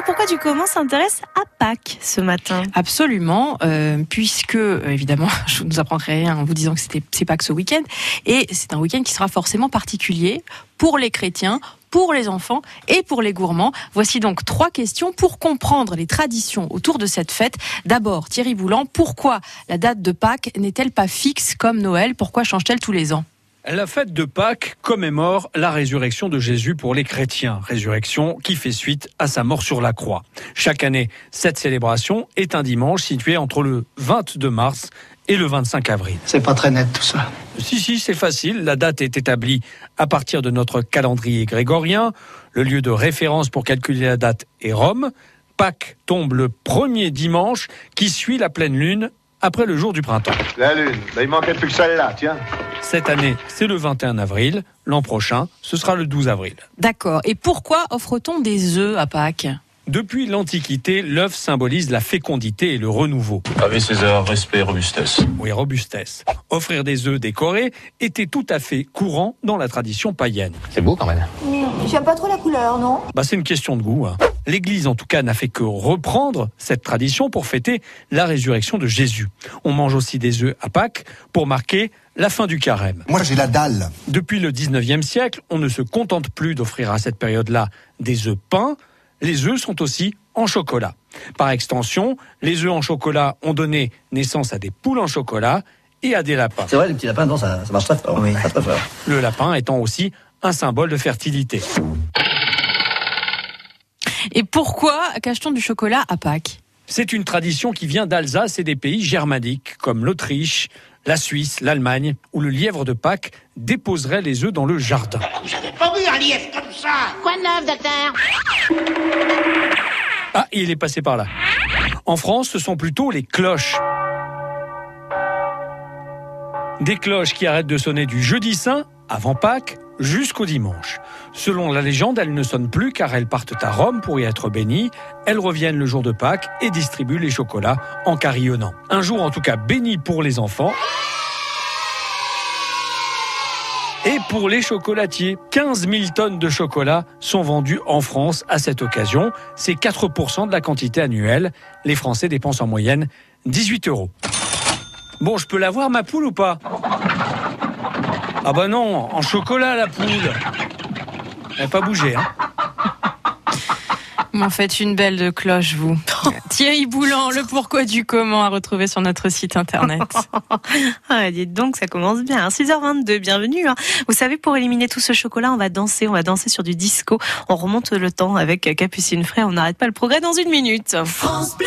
le pourquoi du comment s'intéresse à Pâques ce matin. Absolument, euh, puisque euh, évidemment, je ne vous apprendrai rien en vous disant que c'est Pâques ce week-end, et c'est un week-end qui sera forcément particulier pour les chrétiens, pour les enfants et pour les gourmands. Voici donc trois questions pour comprendre les traditions autour de cette fête. D'abord, Thierry Boulan, pourquoi la date de Pâques n'est-elle pas fixe comme Noël? Pourquoi change-t-elle tous les ans? La fête de Pâques commémore la résurrection de Jésus pour les chrétiens, résurrection qui fait suite à sa mort sur la croix. Chaque année, cette célébration est un dimanche situé entre le 22 mars et le 25 avril. C'est pas très net tout ça. Si, si, c'est facile. La date est établie à partir de notre calendrier grégorien. Le lieu de référence pour calculer la date est Rome. Pâques tombe le premier dimanche qui suit la pleine lune après le jour du printemps. La lune, ben, il manquait plus que celle-là, tiens. Cette année, c'est le 21 avril. L'an prochain, ce sera le 12 avril. D'accord. Et pourquoi offre-t-on des œufs à Pâques? Depuis l'Antiquité, l'œuf symbolise la fécondité et le renouveau. Avec César, respect, robustesse. Oui, robustesse. Offrir des œufs décorés était tout à fait courant dans la tradition païenne. C'est beau quand même. J'aime pas trop la couleur, non? Bah, c'est une question de goût. Hein. L'Église, en tout cas, n'a fait que reprendre cette tradition pour fêter la résurrection de Jésus. On mange aussi des œufs à Pâques pour marquer la fin du carême. Moi, j'ai la dalle. Depuis le 19e siècle, on ne se contente plus d'offrir à cette période-là des œufs peints, les œufs sont aussi en chocolat. Par extension, les œufs en chocolat ont donné naissance à des poules en chocolat et à des lapins. C'est vrai, les petits lapins, non, ça, ça marche très fort. Oui. Très, très fort. Le lapin étant aussi un symbole de fertilité. Et pourquoi cache-t-on du chocolat à Pâques? C'est une tradition qui vient d'Alsace et des pays germaniques comme l'Autriche, la Suisse, l'Allemagne, où le lièvre de Pâques déposerait les œufs dans le jardin. J'avais pas vu un lièvre comme ça Quoi de neuf, docteur? Ah, il est passé par là. En France, ce sont plutôt les cloches. Des cloches qui arrêtent de sonner du jeudi saint, avant Pâques, jusqu'au dimanche. Selon la légende, elles ne sonnent plus car elles partent à Rome pour y être bénies. Elles reviennent le jour de Pâques et distribuent les chocolats en carillonnant. Un jour en tout cas béni pour les enfants. Et pour les chocolatiers, 15 000 tonnes de chocolat sont vendues en France à cette occasion. C'est 4% de la quantité annuelle. Les Français dépensent en moyenne 18 euros. Bon, je peux la voir ma poule ou pas? Ah bah non, en chocolat la poule. Elle n'a pas bougé, hein M'en faites une belle de cloche, vous. Thierry Boulan, le pourquoi du comment à retrouver sur notre site internet. ah, dites donc, ça commence bien. 6h22, bienvenue. Hein. Vous savez, pour éliminer tout ce chocolat, on va danser, on va danser sur du disco. On remonte le temps avec Capucine Fray, on n'arrête pas le progrès dans une minute. France Bleu